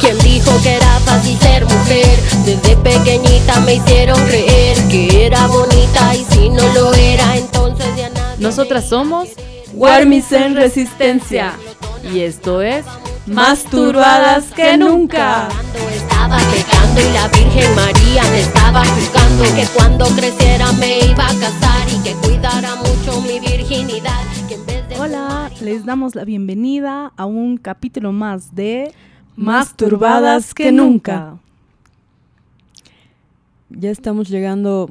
¿Quién dijo que era fácil ser mujer? Desde pequeñita me hicieron creer que era bonita y si no lo era, entonces ya nadie. Nosotras somos Warmis en Resistencia y esto es Más turbadas que nunca. Estaba pecando y la Virgen María me estaba juzgando que cuando creciera me iba a casar y que cuidara mucho mi virginidad. Que en vez de Hola, les damos la bienvenida a un capítulo más de Más turbadas que nunca. Ya estamos llegando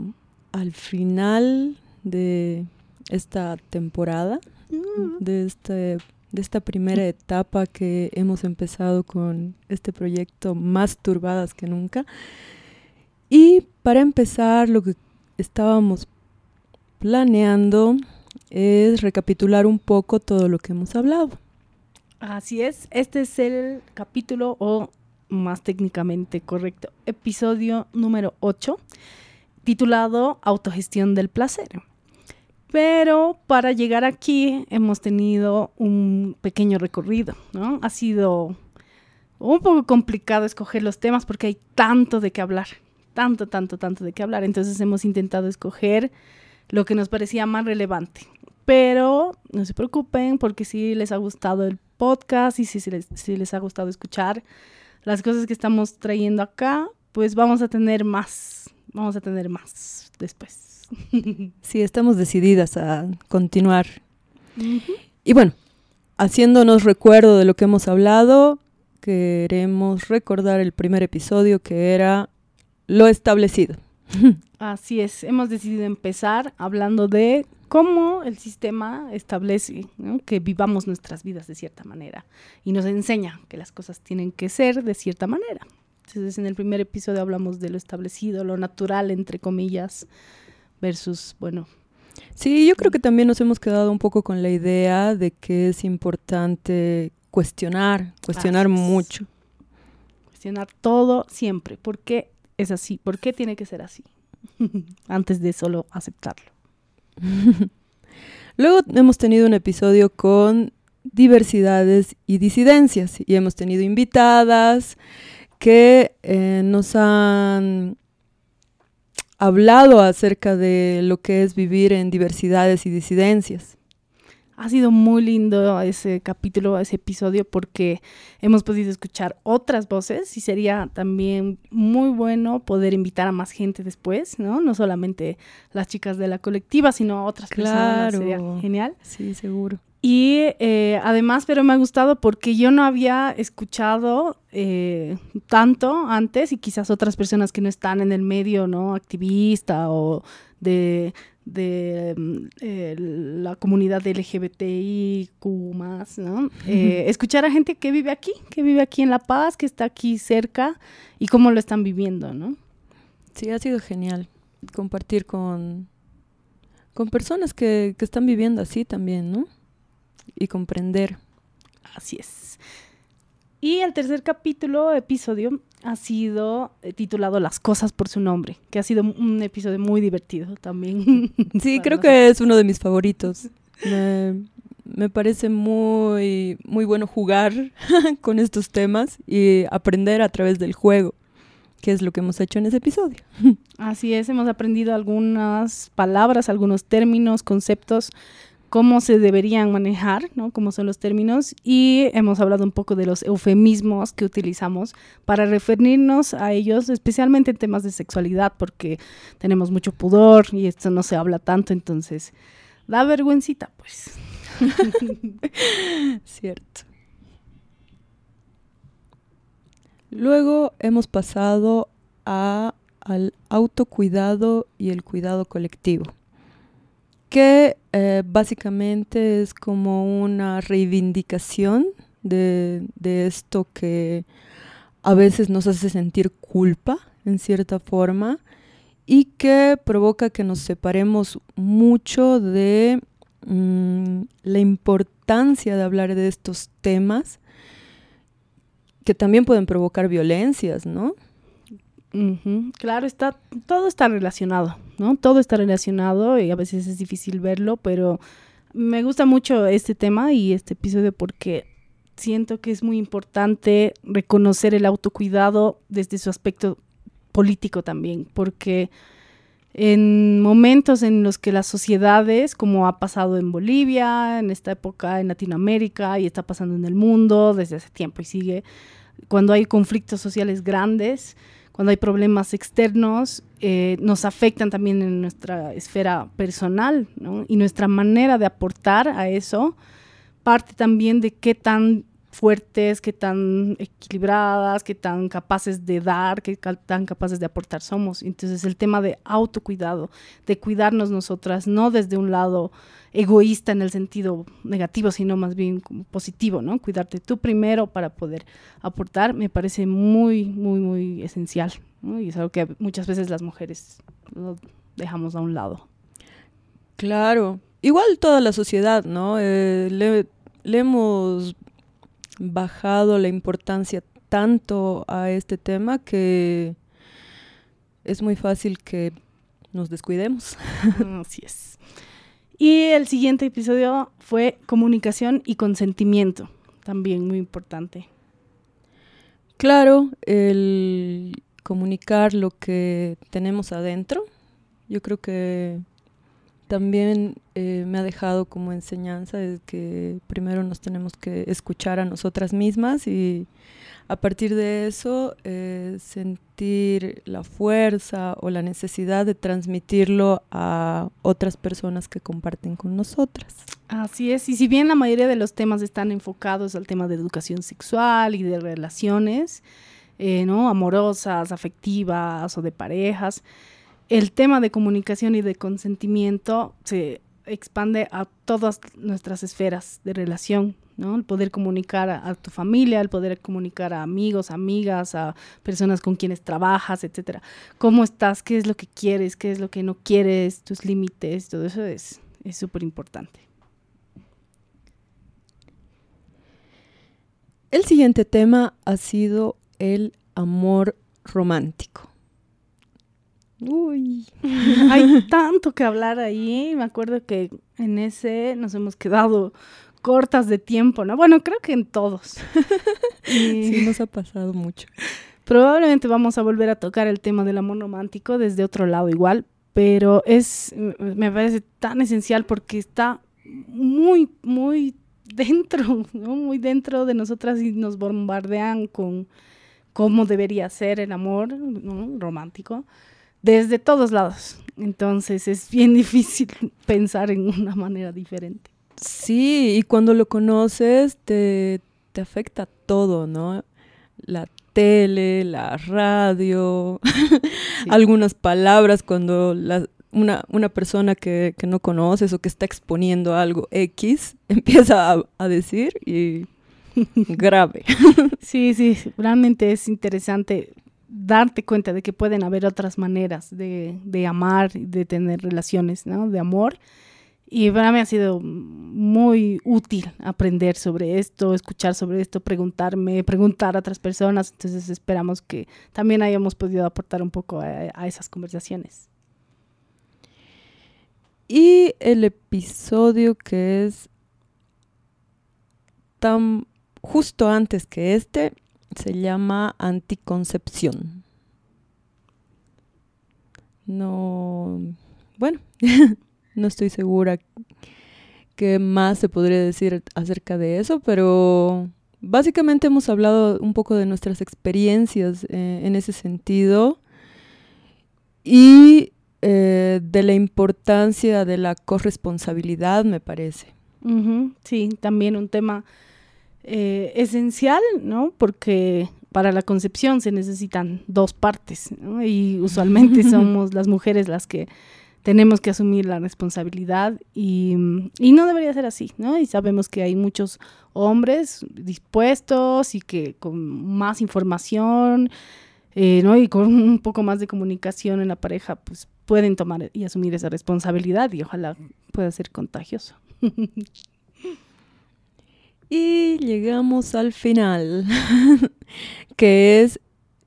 al final de esta temporada, de, este, de esta primera etapa que hemos empezado con este proyecto Más turbadas que nunca. Y para empezar, lo que estábamos planeando es recapitular un poco todo lo que hemos hablado. Así es, este es el capítulo o más técnicamente correcto, episodio número 8, titulado Autogestión del placer. Pero para llegar aquí hemos tenido un pequeño recorrido, ¿no? Ha sido un poco complicado escoger los temas porque hay tanto de qué hablar, tanto, tanto, tanto de qué hablar. Entonces hemos intentado escoger lo que nos parecía más relevante. Pero no se preocupen porque si les ha gustado el podcast y si, si les, si les ha gustado escuchar las cosas que estamos trayendo acá, pues vamos a tener más, vamos a tener más después. Sí, estamos decididas a continuar. Y bueno, haciéndonos recuerdo de lo que hemos hablado, queremos recordar el primer episodio que era lo establecido. Así es, hemos decidido empezar hablando de cómo el sistema establece ¿no? que vivamos nuestras vidas de cierta manera y nos enseña que las cosas tienen que ser de cierta manera. Entonces, en el primer episodio hablamos de lo establecido, lo natural, entre comillas, versus, bueno, Sí, yo creo que también nos hemos quedado un poco con la idea de que es importante cuestionar, cuestionar mucho. cuestionar todo siempre. ¿Por qué es así? ¿Por qué tiene que ser así? Antes de solo aceptarlo. Luego hemos tenido un episodio con diversidades y disidencias y hemos tenido invitadas que eh, nos han hablado acerca de lo que es vivir en diversidades y disidencias. Ha sido muy lindo ese capítulo, ese episodio, porque hemos podido escuchar otras voces y sería también muy bueno poder invitar a más gente después, ¿no? No solamente las chicas de la colectiva, sino a otras personas. Claro. Sería genial. Sí, seguro. Y eh, además, pero me ha gustado porque yo no había escuchado eh, tanto antes y quizás otras personas que no están en el medio, ¿no? Activista o de, de mm, eh, la comunidad LGBTIQ más, ¿no? Eh, escuchar a gente que vive aquí, que vive aquí en La Paz, que está aquí cerca y cómo lo están viviendo, ¿no? Sí, ha sido genial compartir con, con personas que, que están viviendo así también, ¿no? Y comprender. Así es. Y el tercer capítulo, episodio, ha sido eh, titulado Las cosas por su nombre, que ha sido un episodio muy divertido también. Sí, creo nosotros. que es uno de mis favoritos. Me, me parece muy, muy bueno jugar con estos temas y aprender a través del juego, que es lo que hemos hecho en ese episodio. Así es, hemos aprendido algunas palabras, algunos términos, conceptos, cómo se deberían manejar, ¿no? Cómo son los términos y hemos hablado un poco de los eufemismos que utilizamos para referirnos a ellos, especialmente en temas de sexualidad, porque tenemos mucho pudor y esto no se habla tanto, entonces da vergüencita, pues. Cierto. Luego hemos pasado a, al autocuidado y el cuidado colectivo, que eh, básicamente es como una reivindicación de, esto que a veces nos hace sentir culpa en cierta forma y que provoca que nos separemos mucho de mm, la importancia de hablar de estos temas que también pueden provocar violencias, ¿no? Claro, está, todo está relacionado, ¿no? Todo está relacionado y a veces es difícil verlo, pero me gusta mucho este tema y este episodio porque siento que es muy importante reconocer el autocuidado desde su aspecto político también, porque en momentos en los que las sociedades, como ha pasado en Bolivia, en esta época en Latinoamérica y está pasando en el mundo desde hace tiempo y sigue, cuando hay conflictos sociales grandes, cuando hay problemas externos, eh, nos afectan también en nuestra esfera personal, ¿no? Y nuestra manera de aportar a eso parte también de qué tan fuertes, qué tan equilibradas, qué tan capaces de dar, qué tan capaces de aportar somos. Entonces el tema de autocuidado, de cuidarnos nosotras, no desde un lado egoísta en el sentido negativo, sino más bien positivo, ¿no? Cuidarte tú primero para poder aportar, me parece muy, muy, muy esencial. Y es algo que muchas veces las mujeres lo dejamos a un lado. Claro, igual toda la sociedad, ¿no? Eh, le hemos bajado la importancia tanto a este tema que es muy fácil que nos descuidemos. Así es. Y el siguiente episodio fue comunicación y consentimiento, también muy importante. Claro, el comunicar lo que tenemos adentro, yo creo que también eh, me ha dejado como enseñanza es que primero nos tenemos que escuchar a nosotras mismas y a partir de eso eh, sentir la fuerza o la necesidad de transmitirlo a otras personas que comparten con nosotras. Así es, y si bien la mayoría de los temas están enfocados al tema de educación sexual y de relaciones, eh, ¿no? amorosas, afectivas o de parejas, el tema de comunicación y de consentimiento se expande a todas nuestras esferas de relación, ¿no? El poder comunicar a, tu familia, el poder comunicar a amigos, amigas, a personas con quienes trabajas, etcétera. ¿Cómo estás? ¿Qué es lo que quieres? ¿Qué es lo que no quieres? Tus límites, todo eso es súper importante. El siguiente tema ha sido el amor romántico. Uy, hay tanto que hablar ahí. Me acuerdo que en ese nos hemos quedado cortas de tiempo, ¿no? Bueno, creo que en todos. Sí, nos ha pasado mucho. Probablemente vamos a volver a tocar el tema del amor romántico desde otro lado igual, pero es, me parece tan esencial porque está muy, muy dentro, ¿no? Muy dentro de nosotras y nos bombardean con cómo debería ser el amor romántico desde todos lados. Entonces es bien difícil pensar en una manera diferente. Sí, y cuando lo conoces te, te afecta todo, ¿no? La tele, la radio, algunas palabras cuando una, una, persona que, que, no conoces o que está exponiendo algo X empieza a, a decir y grave. sí, sí, realmente es interesante darte cuenta de que pueden haber otras maneras de, de amar, de tener relaciones, ¿no? De amor. Y para mí ha sido muy útil aprender sobre esto, escuchar sobre esto, preguntarme, preguntar a otras personas. Entonces esperamos que también hayamos podido aportar un poco a, a esas conversaciones. Y el episodio que es tan justo antes que este se llama anticoncepción. No, bueno, no estoy segura qué más se podría decir acerca de eso, pero básicamente hemos hablado un poco de nuestras experiencias eh, en ese sentido y eh, de la importancia de la corresponsabilidad, me parece. Sí, también un tema eh, esencial, ¿no? Porque para la concepción se necesitan dos partes, ¿no? Y usualmente somos las mujeres las que tenemos que asumir la responsabilidad y, y, no debería ser así, ¿no? Y sabemos que hay muchos hombres dispuestos y que con más información, eh, ¿no? Y con un poco más de comunicación en la pareja, pues pueden tomar y asumir esa responsabilidad y ojalá pueda ser contagioso. Y llegamos al final, que es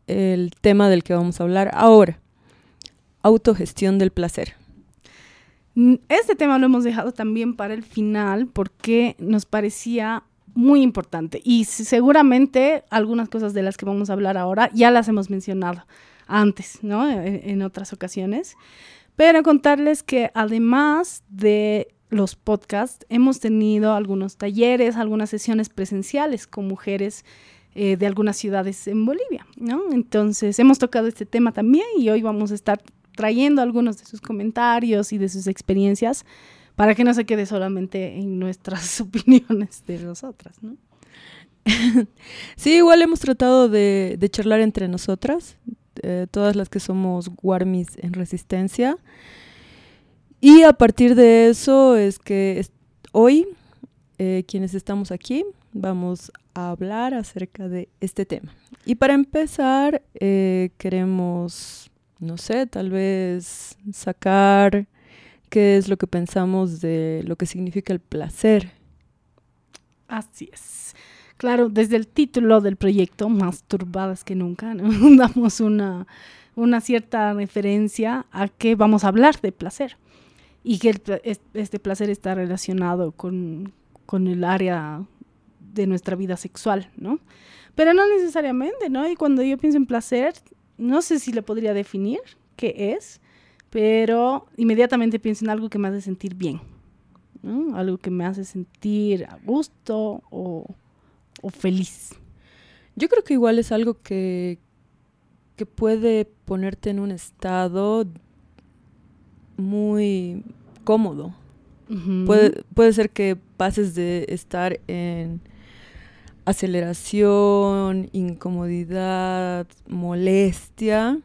el tema del que vamos a hablar ahora, autogestión del placer. Mm, este tema lo hemos dejado también para el final porque nos parecía muy importante. Y seguramente algunas cosas de las que vamos a hablar ahora ya las hemos mencionado antes, ¿no? En, en otras ocasiones. Pero contarles que además de los podcasts, hemos tenido algunos talleres, algunas sesiones presenciales con mujeres eh, de algunas ciudades en Bolivia, ¿no? Entonces hemos tocado este tema también y hoy vamos a estar trayendo algunos de sus comentarios y de sus experiencias para que no se quede solamente en nuestras opiniones de nosotras, ¿no? sí, igual hemos tratado de, charlar entre nosotras, eh, todas las que somos Warmis en resistencia. Y a partir de eso es que hoy, eh, quienes estamos aquí, vamos a hablar acerca de este tema. Y para empezar, eh, queremos, no sé, tal vez sacar qué es lo que pensamos de lo que significa el placer. Así es. Claro, desde el título del proyecto, Más turbadas que nunca, damos una, una cierta referencia a que vamos a hablar de placer y que este placer está relacionado con, con, el área de nuestra vida sexual, ¿no? Pero no necesariamente, ¿no? Y cuando yo pienso en placer, no sé si le podría definir qué es, pero inmediatamente pienso en algo que me hace sentir bien, ¿no? Algo que me hace sentir a gusto o, o feliz. Yo creo que igual es algo que, que puede ponerte en un estado muy cómodo. puede, puede ser que pases de estar en aceleración, incomodidad, molestia,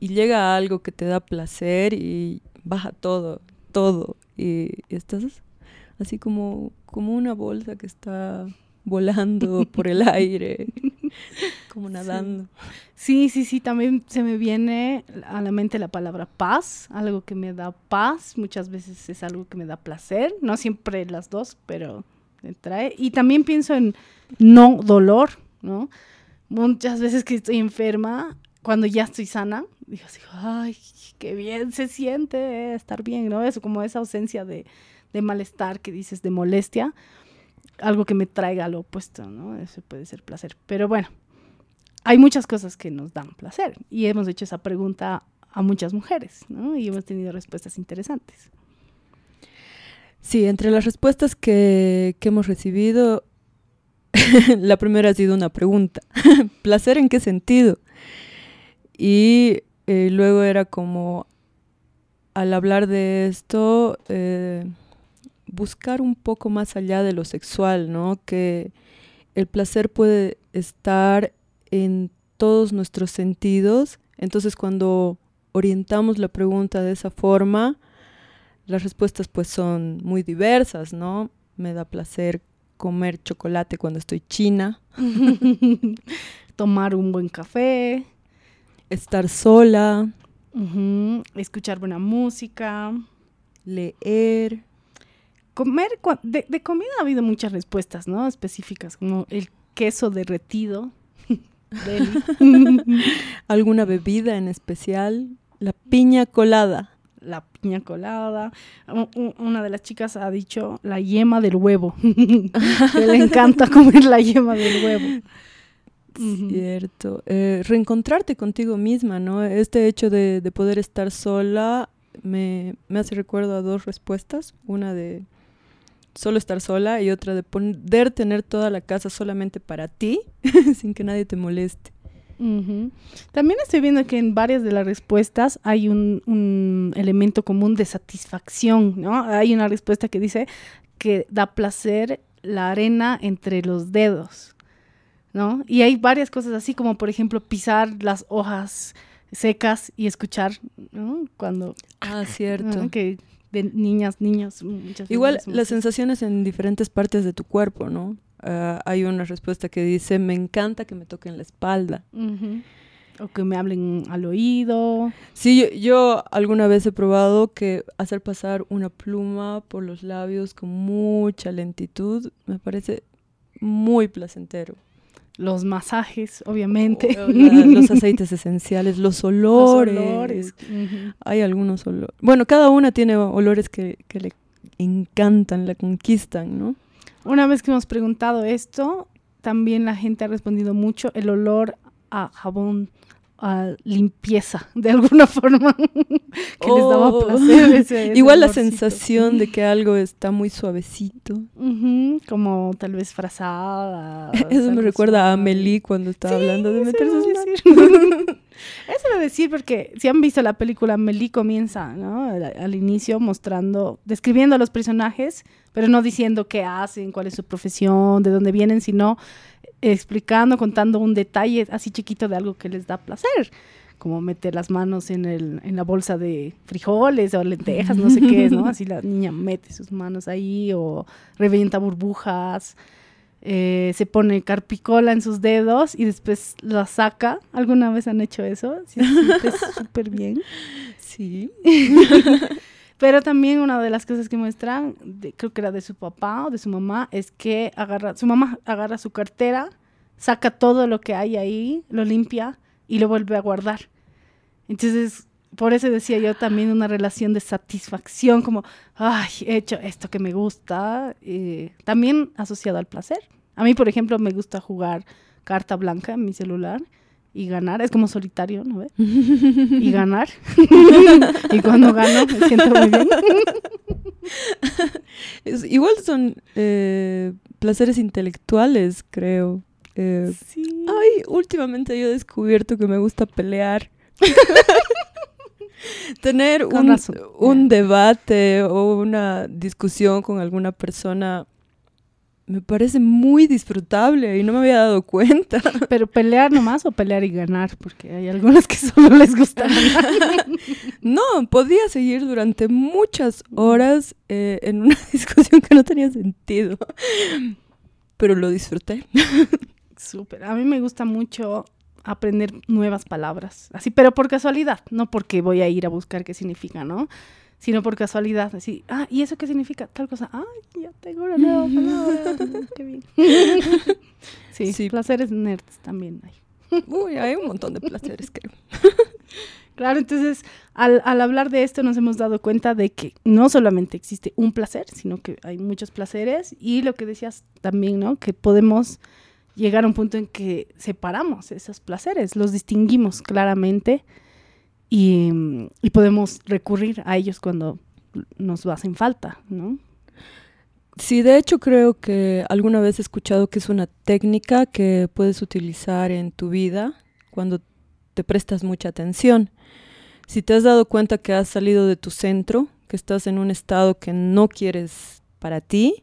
y llega algo que te da placer y baja todo, todo. Y, estás así como, como una bolsa que está volando por el aire, como nadando. Sí. sí, sí, también se me viene a la mente la palabra paz, algo que me da paz, muchas veces es algo que me da placer, no siempre las dos, pero me trae. Y también pienso en no dolor, ¿no? Muchas veces que estoy enferma, cuando ya estoy sana, digo así, ay, qué bien se siente estar bien, ¿no? Eso como esa ausencia de, de malestar que dices, de molestia algo que me traiga lo opuesto, ¿no? Eso puede ser placer. Pero bueno, hay muchas cosas que nos dan placer y hemos hecho esa pregunta a muchas mujeres, ¿no? Y hemos tenido respuestas interesantes. Sí, entre las respuestas que, hemos recibido, la primera ha sido una pregunta. ¿Placer en qué sentido? Y eh, luego era como, al hablar de esto, eh, buscar un poco más allá de lo sexual, ¿no? Que el placer puede estar en todos nuestros sentidos. Entonces cuando orientamos la pregunta de esa forma, las respuestas pues son muy diversas, ¿no? Me da placer comer chocolate cuando estoy china, tomar un buen café, estar sola, escuchar buena música, leer, comer, de, comida ha habido muchas respuestas, ¿no? Específicas, como el queso derretido. ¿Alguna bebida en especial? La piña colada. La piña colada. Una de las chicas ha dicho la yema del huevo. que le encanta comer la yema del huevo. Cierto. Eh, reencontrarte contigo misma, ¿no? Este hecho de, poder estar sola me, me hace recuerdo a dos respuestas. Una de solo estar sola y otra de poder tener toda la casa solamente para ti sin que nadie te moleste. También estoy viendo que en varias de las respuestas hay un, elemento común de satisfacción, ¿no? Hay una respuesta que dice que da placer la arena entre los dedos, ¿no? Y hay varias cosas así como, por ejemplo, pisar las hojas secas y escuchar, ¿no? Cuando... Ah, cierto. Que de niñas, niños. Muchas Igual las sensaciones en diferentes partes de tu cuerpo, ¿no? Ah, hay una respuesta que dice, me encanta que me toquen la espalda. O que me hablen al oído. Sí, yo, alguna vez he probado que hacer pasar una pluma por los labios con mucha lentitud me parece muy placentero los masajes, obviamente. los aceites esenciales, los olores. Hay algunos olores. Bueno, cada una tiene olores que, le encantan, la conquistan, ¿no? Una vez que hemos preguntado esto, también la gente ha respondido mucho el olor a jabón a limpieza de alguna forma que les daba Oh. placer. ese- ese Igual la sensación de que algo está muy suavecito. Como tal vez frazada. Eso me recuerda a. Amelie cuando estaba Sí, hablando de meter sus manos. Eso a decir porque si han visto la película, Amelie comienza ¿no? al, al inicio mostrando, describiendo a los personajes, pero no diciendo qué hacen, cuál es su profesión, de dónde vienen, sino explicando, contando un detalle así chiquito de algo que les da placer, como meter las manos en, el, en la bolsa de frijoles o lentejas, no sé qué es, ¿no? Así la niña mete sus manos ahí o revienta burbujas eh, se pone carpicola en sus dedos y después la saca. ¿Alguna vez han hecho eso? Sí, se siente súper bien. Sí. Pero también una de las cosas que muestran, creo que era de su papá o de su mamá, es que agarra, su mamá agarra su cartera, saca todo lo que hay ahí, lo limpia y lo vuelve a guardar. Entonces, por eso decía yo también una relación de satisfacción, como, ay, he hecho esto que me gusta, eh, también asociado al placer. A mí, por ejemplo, me gusta jugar carta blanca en mi celular y ganar, es como solitario, ¿no ves? Y ganar. y cuando gano me siento muy bien. Es- igual son eh, placeres intelectuales, creo. Eh, Sí. ay, últimamente yo he descubierto que me gusta pelear. Tener un, un debate o una discusión con alguna persona me parece muy disfrutable y no me había dado cuenta. Pero pelear nomás o pelear y ganar, porque hay algunas que solo les gusta ganar. No, podía seguir durante muchas horas eh, en una discusión que no tenía sentido, pero lo disfruté. Súper. A mí me gusta mucho aprender nuevas palabras, así, pero por casualidad, no porque voy a ir a buscar qué significa, ¿no? Sino por casualidad, así, ah, ¿y eso qué significa? Tal cosa, ah, ya tengo una nueva palabra, qué bien. Sí, Sí. placeres nerds también hay. Uy, hay un montón de placeres, creo. Claro, entonces al, al hablar de esto nos hemos dado cuenta de que no solamente existe un placer, sino que hay muchos placeres y lo que decías también, ¿no? Que podemos llegar a un punto en que separamos esos placeres, los distinguimos claramente y, podemos recurrir a ellos cuando nos hacen falta, ¿no? Sí, de hecho creo que alguna vez he escuchado que es una técnica que puedes utilizar en tu vida cuando te prestas mucha atención. Si te has dado cuenta que has salido de tu centro, que estás en un estado que no quieres para ti,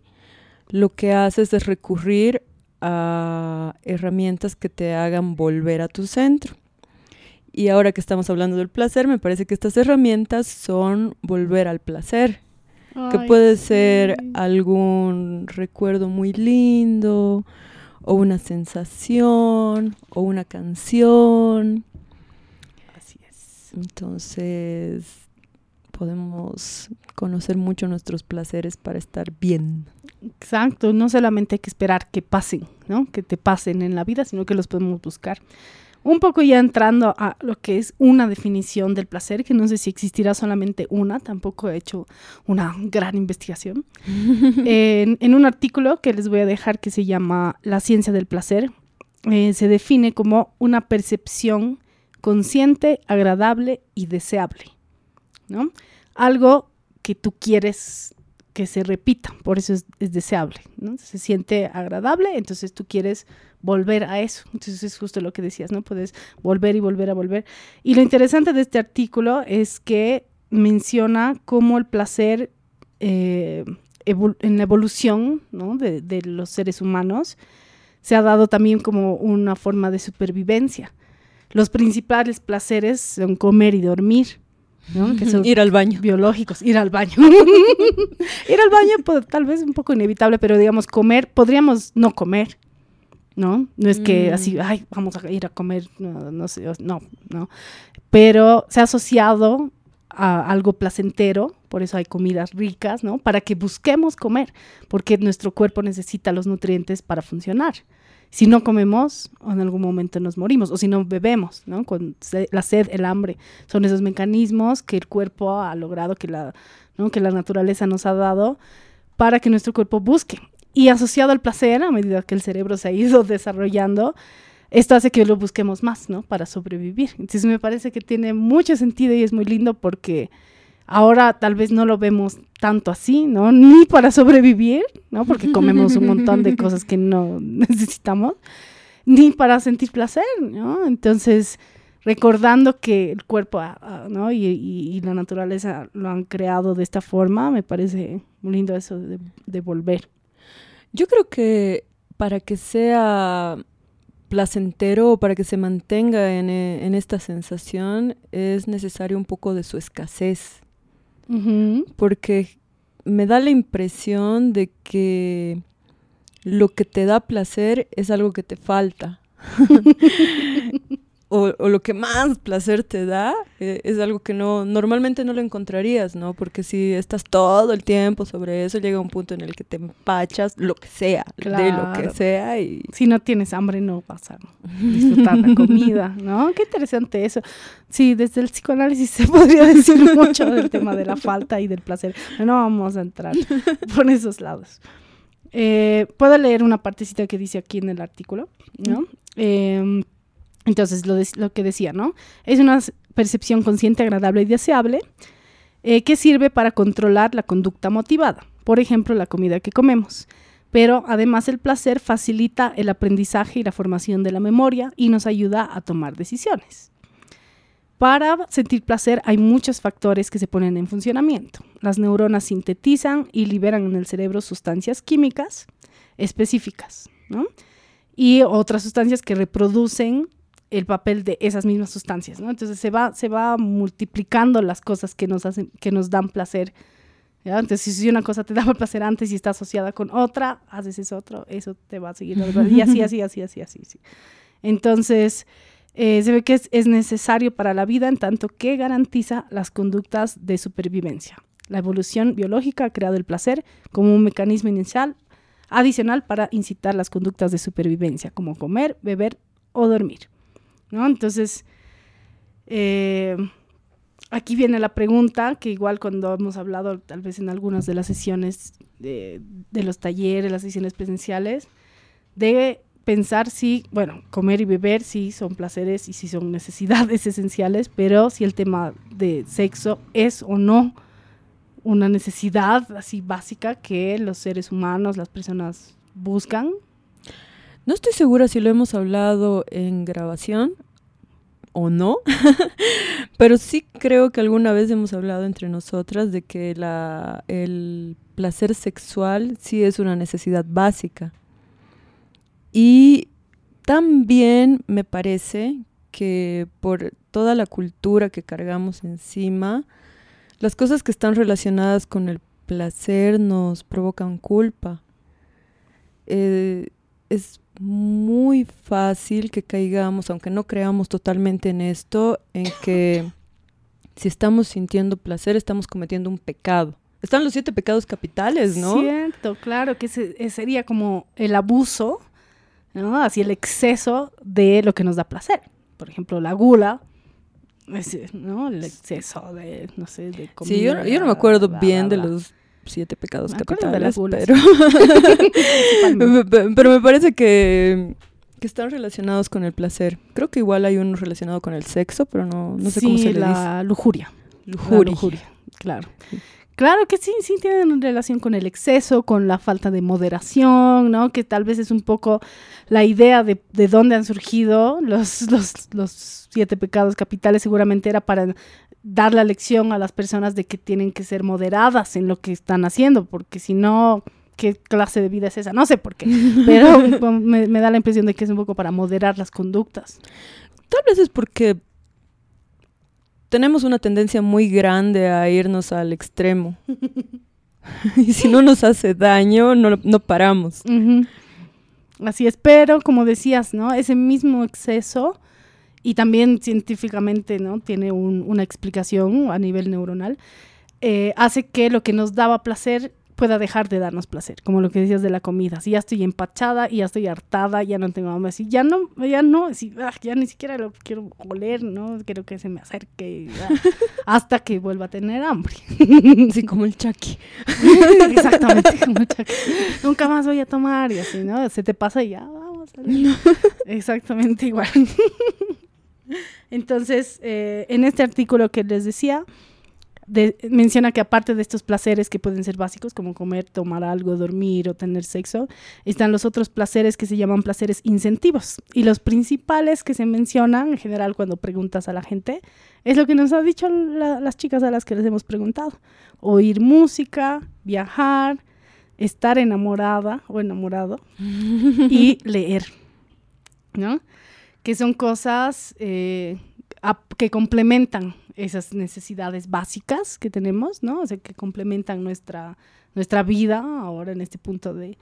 lo que haces es recurrir a herramientas que te hagan volver a tu centro. Y ahora que estamos hablando del placer, me parece que estas herramientas son volver al placer que puede ser algún recuerdo muy lindo, o una sensación, o una canción. Así es. Entonces, podemos conocer mucho nuestros placeres para estar bien. Exacto, no solamente hay que esperar que pasen, ¿no? Que te pasen en la vida, sino que los podemos buscar. Un poco ya entrando a lo que es una definición del placer, que no sé si existirá solamente una, tampoco he hecho una gran investigación. en, en un artículo que les voy a dejar que se llama La ciencia del placer, eh, se define como una percepción consciente, agradable y deseable, ¿no? Algo que tú quieres que se repita, por eso es, es deseable, ¿no? Se siente agradable, entonces tú quieres volver a eso. Entonces es justo lo que decías, ¿no? Puedes volver y volver a volver. Y lo interesante de este artículo es que menciona cómo el placer eh, en la evolución de los seres humanos se ha dado también como una forma de supervivencia. Los principales placeres son comer y dormir, ¿no? Que son Ir al baño. biológicos, ir al baño. ir al baño, pues, tal vez un poco inevitable, pero digamos, comer, podríamos no comer, ¿no? No es que Mm. así, ay, vamos a ir a comer, no, no sé, no, no. Pero se ha asociado a algo placentero, por eso hay comidas ricas, ¿no? Para que busquemos comer, porque nuestro cuerpo necesita los nutrientes para funcionar. Si no comemos, en algún momento nos morimos, o si no bebemos, ¿no? Con la sed, el hambre, son esos mecanismos que el cuerpo ha logrado, que la, que la naturaleza nos ha dado para que nuestro cuerpo busque. Y asociado al placer, a medida que el cerebro se ha ido desarrollando, esto hace que lo busquemos más, ¿no? Para sobrevivir. Entonces me parece que tiene mucho sentido y es muy lindo porque ahora tal vez no lo vemos tanto así, ¿no? Ni para sobrevivir, ¿no? Porque comemos un montón de cosas que no necesitamos, ni para sentir placer, ¿no? Entonces, recordando que el cuerpo ah, ah, ¿no? y, y, la naturaleza lo han creado de esta forma, me parece muy lindo eso de, de volver. Yo creo que para que sea placentero o para que se mantenga en, eh, en, esta sensación es necesario un poco de su escasez. Porque me da la impresión de que lo que te da placer es algo que te falta. o, lo que más placer te da eh, es algo que no normalmente no lo encontrarías, ¿no? Porque si estás todo el tiempo sobre eso, llega un punto en el que te empachas lo que sea, de lo que sea y si no tienes hambre no vas a disfrutar la comida, ¿no? Qué interesante eso. Sí, desde el psicoanálisis se podría decir mucho del tema de la falta y del placer. no vamos a entrar por esos lados. Eh, Puedo leer una partecita que dice aquí en el artículo, ¿no? Eh, entonces, lo, que decía, ¿no? Es una percepción consciente, agradable y deseable eh, que sirve para controlar la conducta motivada, por ejemplo, la comida que comemos. Pero además el placer facilita el aprendizaje y la formación de la memoria y nos ayuda a tomar decisiones. Para sentir placer hay muchos factores que se ponen en funcionamiento. Las neuronas sintetizan y liberan en el cerebro sustancias químicas específicas, ¿no? Y otras sustancias que reproducen el papel de esas mismas sustancias, ¿no? Entonces se va, se va multiplicando las cosas que nos hacen, que nos dan placer. ¿ya? Entonces, si una cosa te daba placer antes y está asociada con otra, haces eso otro, eso te va a seguir. Y así, así, así, así, así. Sí. Entonces, eh, se ve que es necesario para la vida en tanto que garantiza las conductas de supervivencia. La evolución biológica ha creado el placer como un mecanismo inicial adicional para incitar las conductas de supervivencia, como comer, beber o dormir. ¿No? Entonces, eh, aquí viene la pregunta, que igual cuando hemos hablado tal vez en algunas de las sesiones de, los talleres, las sesiones presenciales, de pensar si, bueno, comer y beber sí son placeres y sí son necesidades esenciales, pero si el tema de sexo es o no una necesidad así básica que los seres humanos, las personas buscan no estoy segura si lo hemos hablado en grabación o no, pero sí creo que alguna vez hemos hablado entre nosotras de que el placer sexual sí es una necesidad básica. Y también me parece que por toda la cultura que cargamos encima, las cosas que están relacionadas con el placer nos provocan culpa. Eh, es muy fácil que caigamos, aunque no creamos totalmente en esto, en que si estamos sintiendo placer, estamos cometiendo un pecado. Están los siete pecados capitales, ¿no? Cierto, claro, que eh, sería como el abuso, ¿no? Así el exceso de lo que nos da placer. Por ejemplo, la gula, ¿no? El exceso de, no sé, de comida. Sí, yo, yo no me acuerdo bien de los siete pecados capitales, pero, pero me parece que, que, están relacionados con el placer. Creo que igual hay uno relacionado con el sexo, pero no, no sé cómo se le la Lujuria. Lujuria. lujuria, claro. Claro que sí, sí tienen relación con el exceso, con la falta de moderación, ¿no? Que tal vez es un poco la idea de, de dónde han surgido los, los, los siete pecados capitales, seguramente era para dar la lección a las personas de que tienen que ser moderadas en lo que están haciendo, porque si no, ¿qué clase de vida es esa? No sé por qué, pero me, da la impresión de que es un poco para moderar las conductas. Tal vez es porque tenemos una tendencia muy grande a irnos al extremo. y si no nos hace daño, no, no paramos. Así es, pero como decías, ¿no? Ese mismo exceso y también científicamente ¿no? tiene una explicación a nivel neuronal, eh, hace que lo que nos daba placer pueda dejar de darnos placer, como lo que decías de la comida. Si ya estoy empachada y ya estoy hartada, ya no tengo hambre, si ya no, ya no, si, ah, ya ni siquiera lo quiero oler, ¿no? Quiero que se me acerque ah, hasta que vuelva a tener hambre. Sí, como el Chucky. Exactamente, como el Chucky. Nunca más voy a tomar y así, ¿no? Se te pasa y ya, vamos a Exactamente igual. Entonces, eh, en este artículo que les decía, menciona que aparte de estos placeres que pueden ser básicos, como comer, tomar algo, dormir o tener sexo, están los otros placeres que se llaman placeres incentivos. Y los principales que se mencionan en general cuando preguntas a la gente es lo que nos han dicho las chicas a las que les hemos preguntado. Oír música, viajar, estar enamorada o enamorado y leer, ¿no? Que son cosas eh, que complementan esas necesidades básicas que tenemos, ¿no? O sea, que complementan nuestra, nuestra vida ahora en este punto de,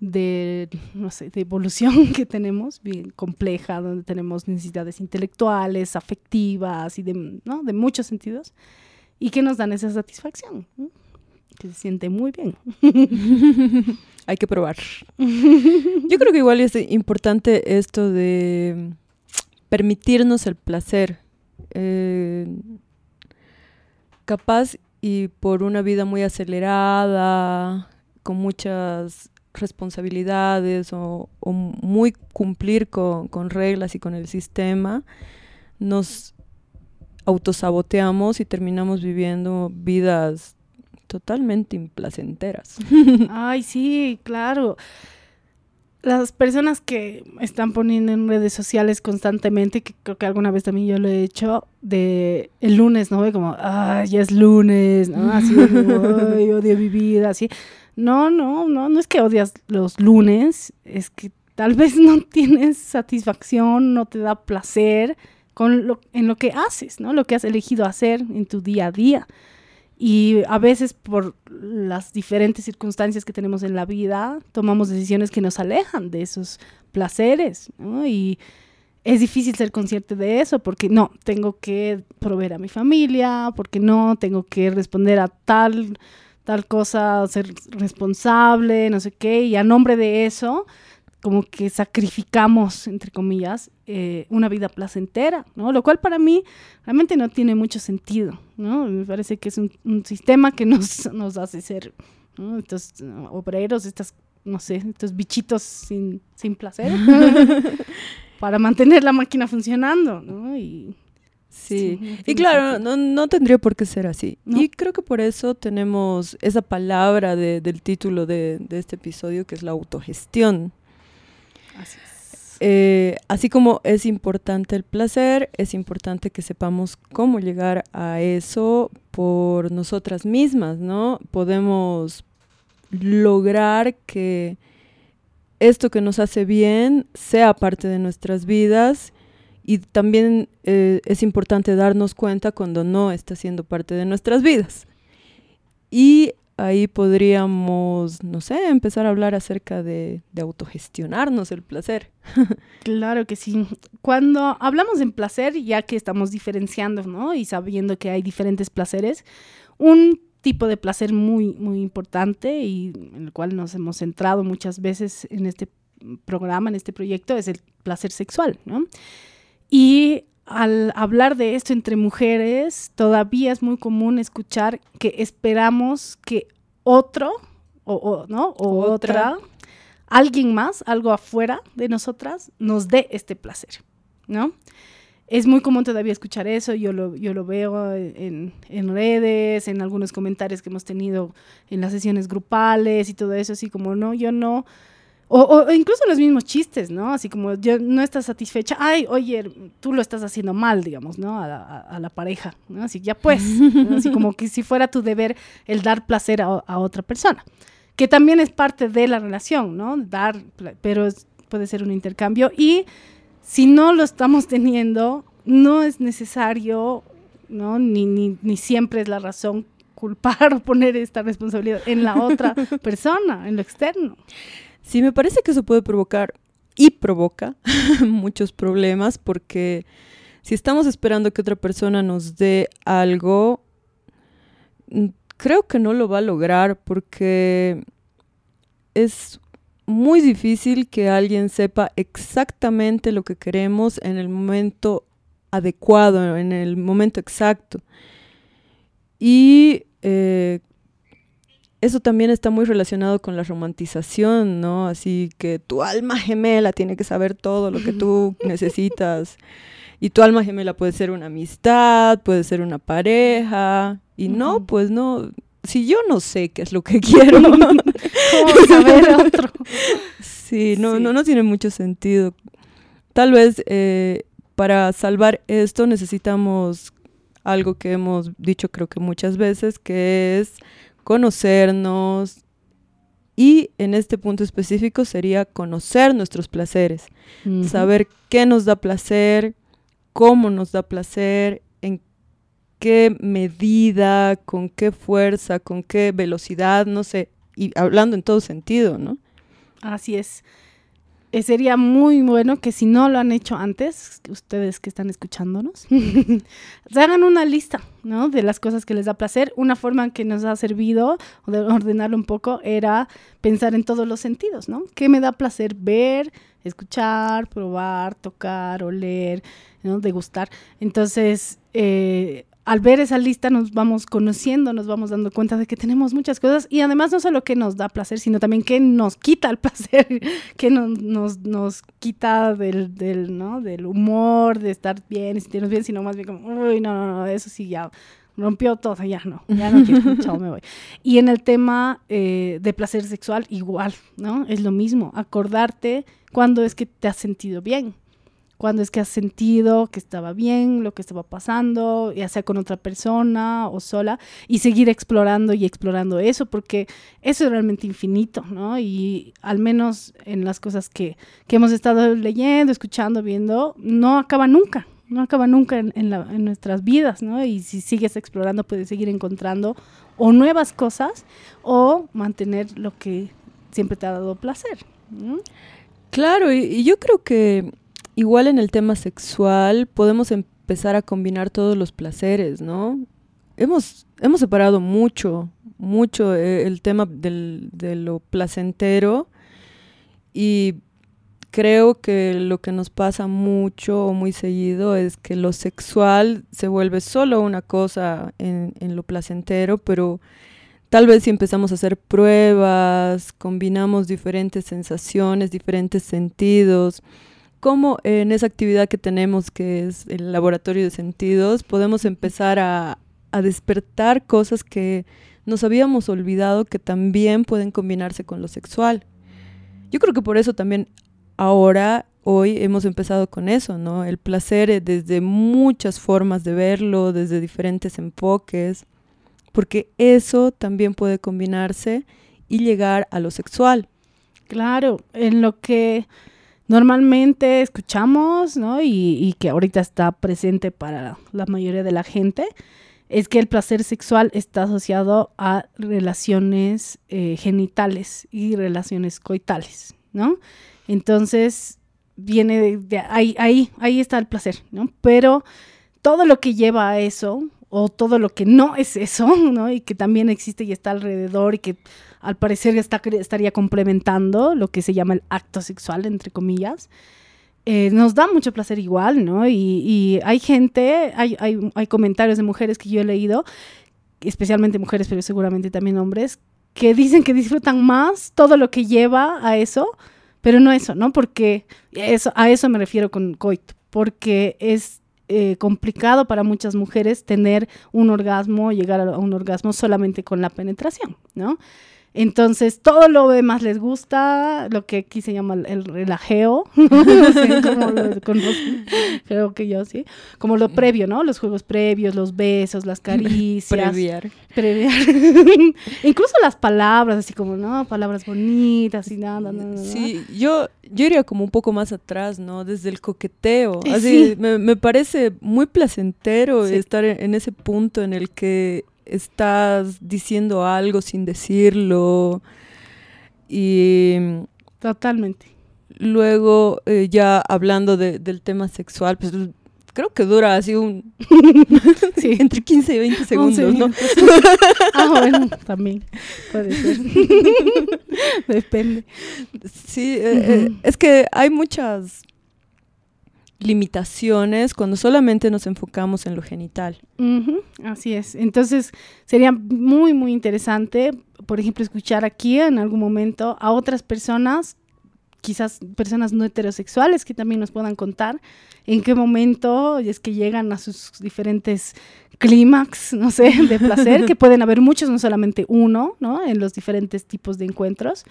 de, no sé, de evolución que tenemos, bien compleja, donde tenemos necesidades intelectuales, afectivas y de, ¿no? de muchos sentidos, y que nos dan esa satisfacción, que se siente muy bien. Hay que probar. Yo creo que igual es importante esto de permitirnos el placer eh, capaz y por una vida muy acelerada, con muchas responsabilidades o, muy cumplir con, reglas y con el sistema, nos autosaboteamos y terminamos viviendo vidas totalmente implacenteras. Ay, sí, claro las personas que están poniendo en redes sociales constantemente, que creo que alguna vez también yo lo he hecho, de el lunes, ¿no? Como, ay, ya es lunes, ¿no? Así, ay, odio mi vida, así. No, no, no, no es que odias los lunes, es que tal vez no tienes satisfacción, no te da placer con lo, en lo que haces, ¿no? Lo que has elegido hacer en tu día a día. Y a veces por las diferentes circunstancias que tenemos en la vida, tomamos decisiones que nos alejan de esos placeres. Y es difícil ser consciente de eso porque no, tengo que proveer a mi familia, porque no, tengo que responder a tal, tal cosa, ser responsable, no sé qué. Y a nombre de eso, como que sacrificamos, entre comillas, eh, una vida placentera, ¿no? Lo cual para mí realmente no tiene mucho sentido, ¿no? Me parece que es un, sistema que nos, nos hace ser estos obreros, estas, no sé, estos bichitos sin, sin placer, para mantener la máquina funcionando, ¿no? Y, Sí, y claro, no, no, tendría por qué ser así. Y creo que por eso tenemos esa palabra de, del título de, de, este episodio, que es la autogestión. Así eh, así como es importante el placer, es importante que sepamos cómo llegar a eso por nosotras mismas, ¿no? Podemos lograr que esto que nos hace bien sea parte de nuestras vidas y también eh, es importante darnos cuenta cuando no está siendo parte de nuestras vidas. Y ahí podríamos, no sé, empezar a hablar acerca de, autogestionarnos el placer. claro que sí. Cuando hablamos en placer, ya que estamos diferenciando, ¿no? Y sabiendo que hay diferentes placeres, un tipo de placer muy, muy importante y en el cual nos hemos centrado muchas veces en este programa, en este proyecto, es el placer sexual, ¿no? Y al hablar de esto entre mujeres, todavía es muy común escuchar que esperamos que otro, o, ¿no? o otra. alguien más, algo afuera de nosotras, nos dé este placer, ¿no? Es muy común todavía escuchar eso, yo lo, yo lo veo en, en, redes, en algunos comentarios que hemos tenido en las sesiones grupales y todo eso, así como, no, yo no, o, incluso los mismos chistes, ¿no? Así como yo no estás satisfecha, ay, oye, tú lo estás haciendo mal, digamos, ¿no? A, la pareja, ¿no? Así ya pues, así como que si fuera tu deber el dar placer a, otra persona, que también es parte de la relación, ¿no? Dar, pero puede ser un intercambio y si no lo estamos teniendo, no es necesario, ¿no? Ni, ni, ni siempre es la razón culpar o poner esta responsabilidad en la otra persona, en lo externo. Sí, me parece que eso puede provocar y provoca muchos problemas porque si estamos esperando que otra persona nos dé algo, mm, creo que no lo va a lograr porque es muy difícil que alguien sepa exactamente lo que queremos en el momento adecuado, en el momento exacto. Y eh, eso también está muy relacionado con la romantización, ¿no? Así que tu alma gemela tiene que saber todo lo que tú necesitas. Y tu alma gemela puede ser una amistad, puede ser una pareja. Y no, pues no. Si yo no sé qué es lo que quiero. ¿Cómo saber otro? Sí, no, no, no tiene mucho sentido. Tal vez eh, para salvar esto necesitamos algo que hemos dicho creo que muchas veces, que es conocernos. Y en este punto específico sería conocer nuestros placeres, saber qué nos da placer, cómo nos da placer, en qué medida, con qué fuerza, con qué velocidad, no sé, y hablando en todo sentido, ¿no? Así es. Eh, sería muy bueno que si no lo han hecho antes, ustedes que están escuchándonos, se hagan una lista, ¿no? De las cosas que les da placer. Una forma que nos ha servido, de ordenarlo un poco, era pensar en todos los sentidos, ¿no? ¿Qué me da placer ver, escuchar, probar, tocar, oler, ¿no? Degustar. Entonces, eh, al ver esa lista nos vamos conociendo, nos vamos dando cuenta de que tenemos muchas cosas y además no solo que nos da placer, sino también que nos quita el placer, que nos, nos, nos quita del, del, ¿no? del humor, de estar bien sentirnos bien, sino más bien como, uy, no, no, no, eso sí ya rompió todo, ya no, ya no quiero, chao, me voy. Y en el tema eh, de placer sexual, igual, ¿no? Es lo mismo, acordarte cuando es que te has sentido bien cuando es que has sentido que estaba bien, lo que estaba pasando, ya sea con otra persona o sola, y seguir explorando y explorando eso, porque eso es realmente infinito, ¿no? Y al menos en las cosas que, que hemos estado leyendo, escuchando, viendo, no acaba nunca, no acaba nunca en, en, nuestras vidas, ¿no? Y si sigues explorando, puedes seguir encontrando o nuevas cosas o mantener lo que siempre te ha dado placer. Claro, y yo creo que igual en el tema sexual podemos empezar a combinar todos los placeres, ¿no? Hemos, hemos separado mucho, mucho eh, el tema de lo placentero y creo que lo que nos pasa mucho o muy seguido es que lo sexual se vuelve solo una cosa en lo placentero, pero tal vez si empezamos a hacer pruebas, combinamos diferentes sensaciones, diferentes sentidos, cómo en esa actividad que tenemos, que es el laboratorio de sentidos, podemos empezar a, despertar cosas que nos habíamos olvidado que también pueden combinarse con lo sexual. Yo creo que por eso también ahora, hoy, hemos empezado con eso, ¿no? El placer desde muchas formas de verlo, desde diferentes enfoques, porque eso también puede combinarse y llegar a lo sexual. Claro, en lo que normalmente escuchamos, ¿no? Y, que ahorita está presente para la mayoría de la gente, es que el placer sexual está asociado a relaciones eh, genitales y relaciones coitales, ¿no? Entonces, viene de, ahí, ahí, ahí está el placer, ¿no? Pero todo lo que lleva a eso, o todo lo que no es eso, ¿no? Y que también existe y está alrededor y que al parecer está, estaría complementando lo que se llama el acto sexual, entre comillas. Eh, nos da mucho placer igual, ¿no? Y, hay gente, hay, hay, hay, comentarios de mujeres que yo he leído, especialmente mujeres, pero seguramente también hombres, que dicen que disfrutan más todo lo que lleva a eso, pero no eso, ¿no? Porque eso, a eso me refiero con coito, porque es eh, complicado para muchas mujeres tener un orgasmo, llegar a un orgasmo solamente con la penetración, ¿no? Entonces, todo lo demás les gusta, lo que aquí se llama el relajeo, lo creo que yo sí, como lo previo, ¿no? Los juegos previos, los besos, las caricias. Previar. Previar. Incluso las palabras, así como, ¿no? Palabras bonitas y nada, nada, Sí, yo, yo iría como un poco más atrás, ¿no? Desde el coqueteo. Así, me, me, parece muy placentero estar en ese punto en el que estás diciendo algo sin decirlo. Y totalmente. Luego, eh, ya hablando del tema sexual, pues creo que dura así un... Sí. entre 15 y 20 segundos, 11 ¿no? ah, bueno, también puede ser. Depende. Sí, eh, eh, es que hay muchas limitaciones cuando solamente nos enfocamos en lo genital. Así es. Entonces, sería muy, muy interesante, por ejemplo, escuchar aquí en algún momento a otras personas, quizás personas no heterosexuales, que también nos puedan contar en qué momento es que llegan a sus diferentes clímax, no sé, de placer, que pueden haber muchos, no solamente uno, ¿no? En los diferentes tipos de encuentros.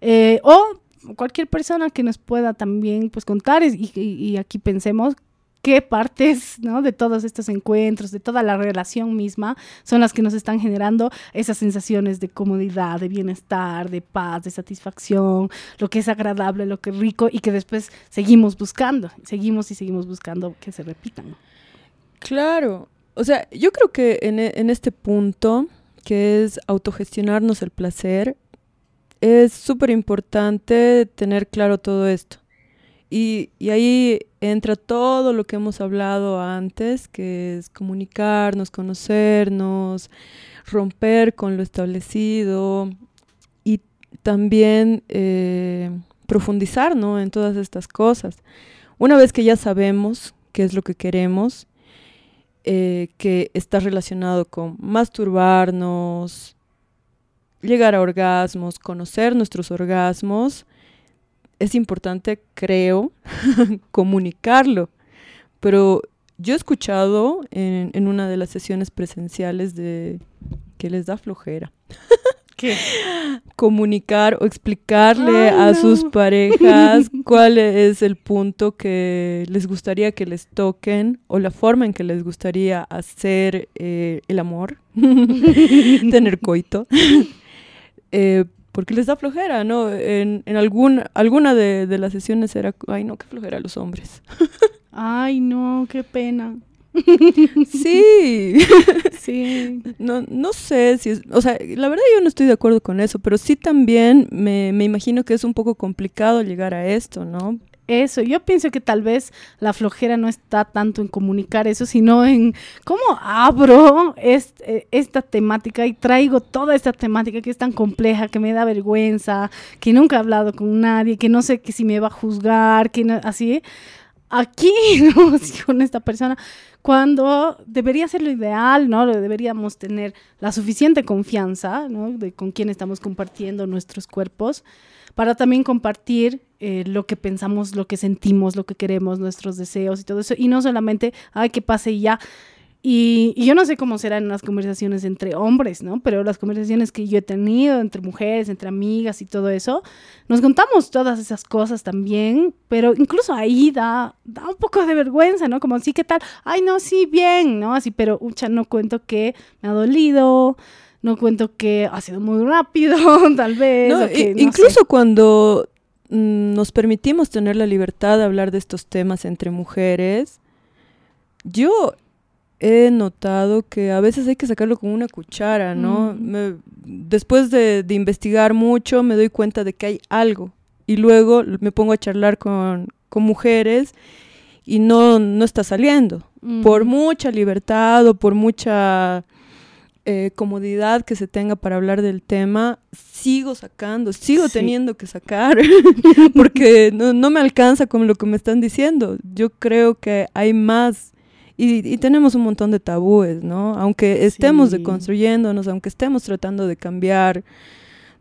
Eh, o cualquier persona que nos pueda también pues contar y, y- aquí pensemos qué partes ¿no? de todos estos encuentros, de toda la relación misma, son las que nos están generando esas sensaciones de comodidad, de bienestar, de paz, de satisfacción, lo que es agradable, lo que es rico y que después seguimos buscando, seguimos y seguimos buscando que se repitan. Claro, o sea, yo creo que en, en este punto, que es autogestionarnos el placer, es súper importante tener claro todo esto. Y, y ahí entra todo lo que hemos hablado antes, que es comunicarnos, conocernos, romper con lo establecido y también eh, profundizar ¿no? en todas estas cosas. Una vez que ya sabemos qué es lo que queremos, eh, que está relacionado con masturbarnos, llegar a orgasmos, conocer nuestros orgasmos, es importante, creo, comunicarlo. Pero yo he escuchado en, en una de las sesiones presenciales de que les da flojera ¿Qué? comunicar o explicarle a no. sus parejas cuál es el punto que les gustaría que les toquen o la forma en que les gustaría hacer eh, el amor, tener coito, Eh, porque les da flojera, ¿no? En, en algún, alguna de, de las sesiones era, ay no, qué flojera los hombres. Ay, no, qué pena. Sí, Sí. no, no sé si es, o sea, la verdad yo no estoy de acuerdo con eso, pero sí también me, me imagino que es un poco complicado llegar a esto, ¿no? Eso, yo pienso que tal vez la flojera no está tanto en comunicar eso, sino en cómo abro eh, esta temática y traigo toda esta temática que es tan compleja, que me da vergüenza, que nunca he hablado con nadie, que no sé que si me va a juzgar, que no- así. Aquí, con esta persona, cuando debería ser lo ideal, ¿no? Deberíamos tener la suficiente confianza, ¿no? De con quién estamos compartiendo nuestros cuerpos para también compartir eh, lo que pensamos, lo que sentimos, lo que queremos, nuestros deseos y todo eso. Y no solamente, ay, que pase y ya. Y, y yo no sé cómo serán las conversaciones entre hombres, ¿no? Pero las conversaciones que yo he tenido entre mujeres, entre amigas y todo eso, nos contamos todas esas cosas también, pero incluso ahí da, da un poco de vergüenza, ¿no? Como, sí, ¿qué tal? Ay, no, sí, bien, ¿no? Así, pero, ucha, no cuento que me ha dolido, no cuento que ha sido muy rápido, tal vez. No, o que, no incluso sé. cuando nos permitimos tener la libertad de hablar de estos temas entre mujeres, yo he notado que a veces hay que sacarlo con una cuchara, ¿no? Mm. Me- después de, de investigar mucho me doy cuenta de que hay algo y luego me pongo a charlar con, con mujeres y no, no está saliendo por Ujú. mucha libertad o por mucha eh, comodidad que se tenga para hablar del tema, sigo sacando, sigo Sí. teniendo que sacar, porque no, no me alcanza con lo que me están diciendo. Yo creo que hay más. Y, y tenemos un montón de tabúes, ¿no? Aunque estemos Sí. deconstruyéndonos, aunque estemos tratando de cambiar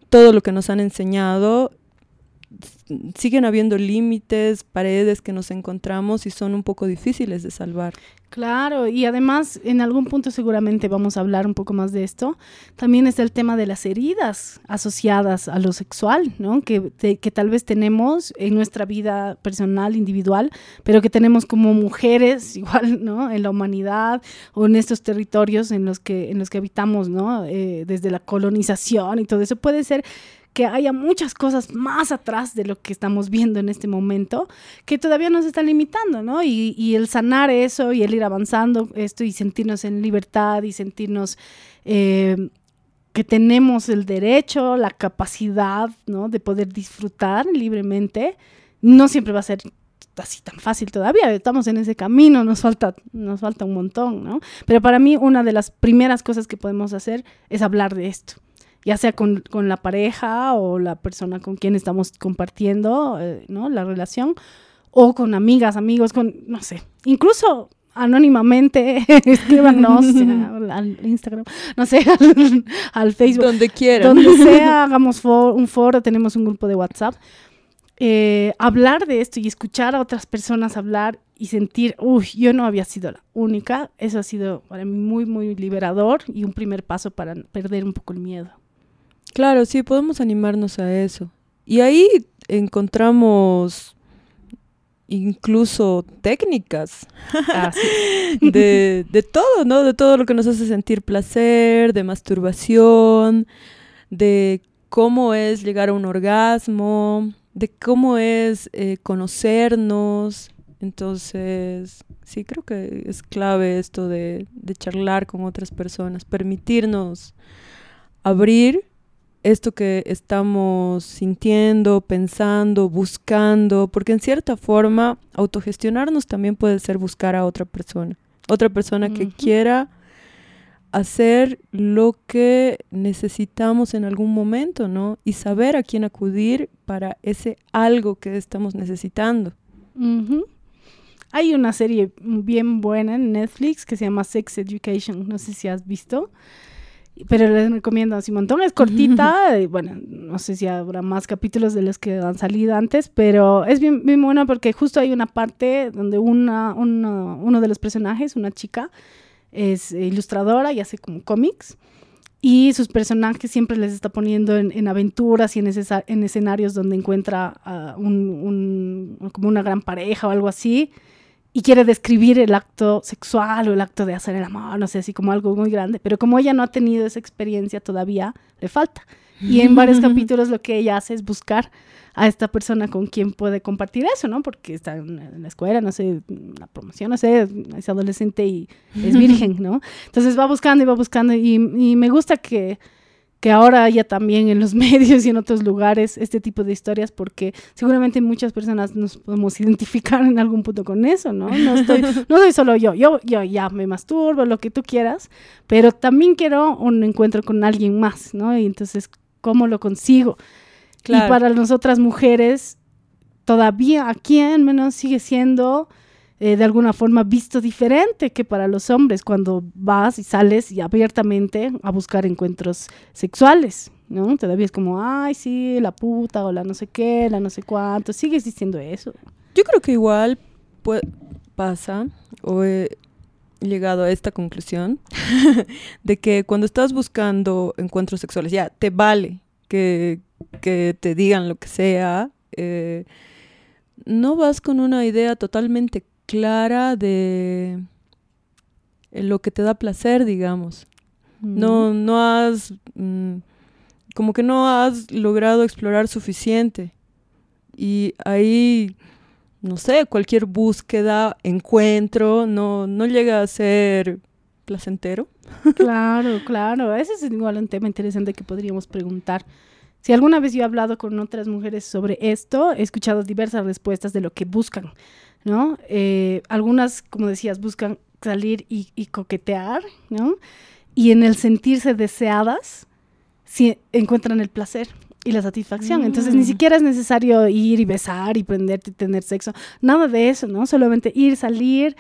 todo lo que nos han enseñado, siguen habiendo límites, paredes que nos encontramos y son un poco difíciles de salvar. Claro, y además en algún punto seguramente vamos a hablar un poco más de esto. También está el tema de las heridas asociadas a lo sexual, ¿no? Que, que tal vez tenemos en nuestra vida personal, individual, pero que tenemos como mujeres igual, ¿no? En la humanidad o en estos territorios en los que, en los que habitamos, ¿no? Eh, desde la colonización y todo eso. Puede ser que haya muchas cosas más atrás de lo que estamos viendo en este momento que todavía nos están limitando, ¿no? Y, el sanar eso y el ir avanzando esto y sentirnos en libertad y sentirnos eh, que tenemos el derecho, la capacidad, ¿no? De poder disfrutar libremente, no siempre va a ser así tan fácil todavía, estamos en ese camino, nos falta, nos falta un montón, ¿no? Pero para mí una de las primeras cosas que podemos hacer es hablar de esto, ya sea con, con la pareja o la persona con quien estamos compartiendo, eh, ¿no? La relación, o con amigas, amigos, con, no sé, incluso anónimamente, escríbanos al, al Instagram, no sé, al, al Facebook. Donde quieran. Donde sea, hagamos for- un foro, tenemos un grupo de WhatsApp. Eh, hablar de esto y escuchar a otras personas hablar y sentir, uy, yo no había sido la única, eso ha sido para mí muy, muy liberador y un primer paso para perder un poco el miedo. Claro, sí, podemos animarnos a eso. Y ahí encontramos incluso técnicas de, de todo, ¿no? De todo lo que nos hace sentir placer, de masturbación, de cómo es llegar a un orgasmo, de cómo es eh, conocernos. Entonces, sí, creo que es clave esto de, de charlar con otras personas, permitirnos abrir esto que estamos sintiendo, pensando, buscando, porque en cierta forma autogestionarnos también puede ser buscar a otra persona, otra persona que quiera hacer lo que necesitamos en algún momento, ¿no? Y saber a quién acudir para ese algo que estamos necesitando. Hay una serie bien buena en Netflix que se llama Sex Education, no sé si has visto, pero les recomiendo así un montón, es cortita, y bueno, no sé si habrá más capítulos de los que han salido antes, pero es bien, bien buena porque justo hay una parte donde una, una- uno de los personajes, una chica, es ilustradora y hace como cómics. Y sus personajes siempre les está poniendo en, en aventuras y en, en escenarios donde encuentra a un, un- como una gran pareja o algo así. Y quiere describir el acto sexual o el acto de hacer el amor, no sé, así como algo muy grande. Pero como ella no ha tenido esa experiencia todavía, le falta. Y en varios capítulos lo que ella hace es buscar a esta persona con quien puede compartir eso, ¿no? Porque está en la escuela, no sé, en la promoción, no sé, es adolescente y es virgen, ¿no? Entonces va buscando y va buscando y, y me gusta que, que ahora haya también en los medios y en otros lugares este tipo de historias porque seguramente muchas personas nos podemos identificar en algún punto con eso, ¿no? No, estoy, no soy solo yo, yo, yo ya me masturbo, lo que tú quieras, pero también quiero un encuentro con alguien más, ¿no? Y entonces, ¿cómo lo consigo? Claro. Y para nosotras mujeres, todavía aquí al menos sigue siendo eh, de alguna forma visto diferente que para los hombres cuando vas y sales y abiertamente a buscar encuentros sexuales, ¿no? Todavía es como, ay, sí, la puta o la no sé qué, la no sé cuánto, sigue existiendo eso. Yo creo que igual pasa, o he llegado a esta conclusión, de que cuando estás buscando encuentros sexuales, ya, te vale que, que te digan lo que sea, eh, no vas con una idea totalmente clara de lo que te da placer, digamos. No, no has, mm, como que no has logrado explorar suficiente. Y ahí, no sé, cualquier búsqueda, encuentro, no, no llega a ser placentero. Claro, claro. Ese es igual un tema interesante que podríamos preguntar. Si alguna vez yo he hablado con otras mujeres sobre esto, he escuchado diversas respuestas de lo que buscan, ¿no? Eh, algunas, como decías, buscan salir y, y coquetear, ¿no? Y en el sentirse deseadas, si encuentran el placer y la satisfacción. Entonces ni Mm. siquiera es necesario ir y besar y prenderte y tener sexo. Nada de eso, ¿no? Solamente ir, salir,